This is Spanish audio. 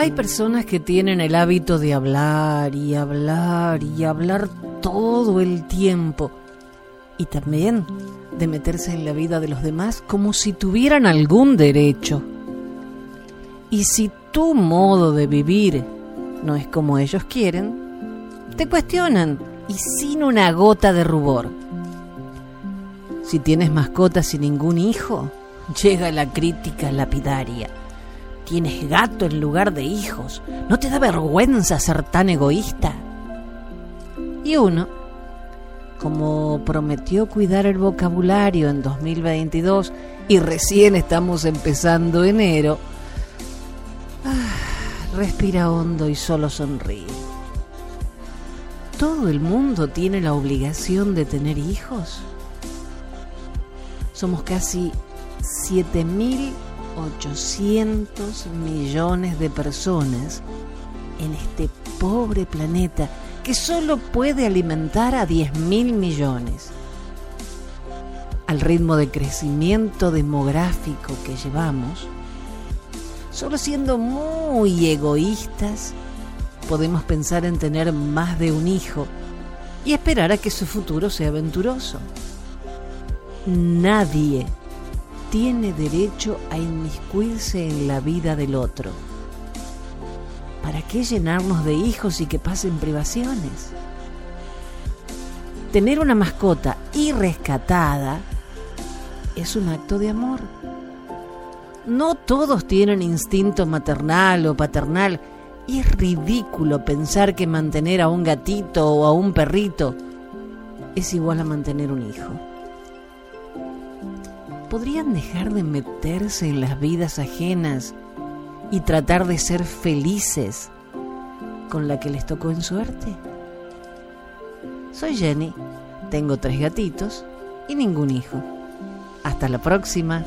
Hay personas que tienen el hábito de hablar y hablar y hablar todo el tiempo y también de meterse en la vida de los demás como si tuvieran algún derecho. Y si tu modo de vivir no es como ellos quieren, te cuestionan y sin una gota de rubor. Si tienes mascotas y ningún hijo, llega la crítica lapidaria. Tienes gato en lugar de hijos. ¿No te da vergüenza ser tan egoísta? Y uno, como prometió cuidar el vocabulario en 2022 y recién estamos empezando enero, ah, respira hondo y solo sonríe. ¿Todo el mundo tiene la obligación de tener hijos? Somos casi 7.800 millones de personas en este pobre planeta que solo puede alimentar a 10.000 millones. Al ritmo de crecimiento demográfico que llevamos, solo siendo muy egoístas, podemos pensar en tener más de un hijo y esperar a que su futuro sea aventuroso. Nadie tiene derecho a inmiscuirse en la vida del otro ¿Para qué llenarnos de hijos y que pasen privaciones? Tener una mascota y rescatada es un acto de amor. No todos tienen instinto maternal o paternal y es ridículo pensar que mantener a un gatito o a un perrito es igual a mantener un hijo. ¿Podrían dejar de meterse en las vidas ajenas y tratar de ser felices con la que les tocó en suerte. Soy Jenny, tengo tres gatitos y ningún hijo. Hasta la próxima.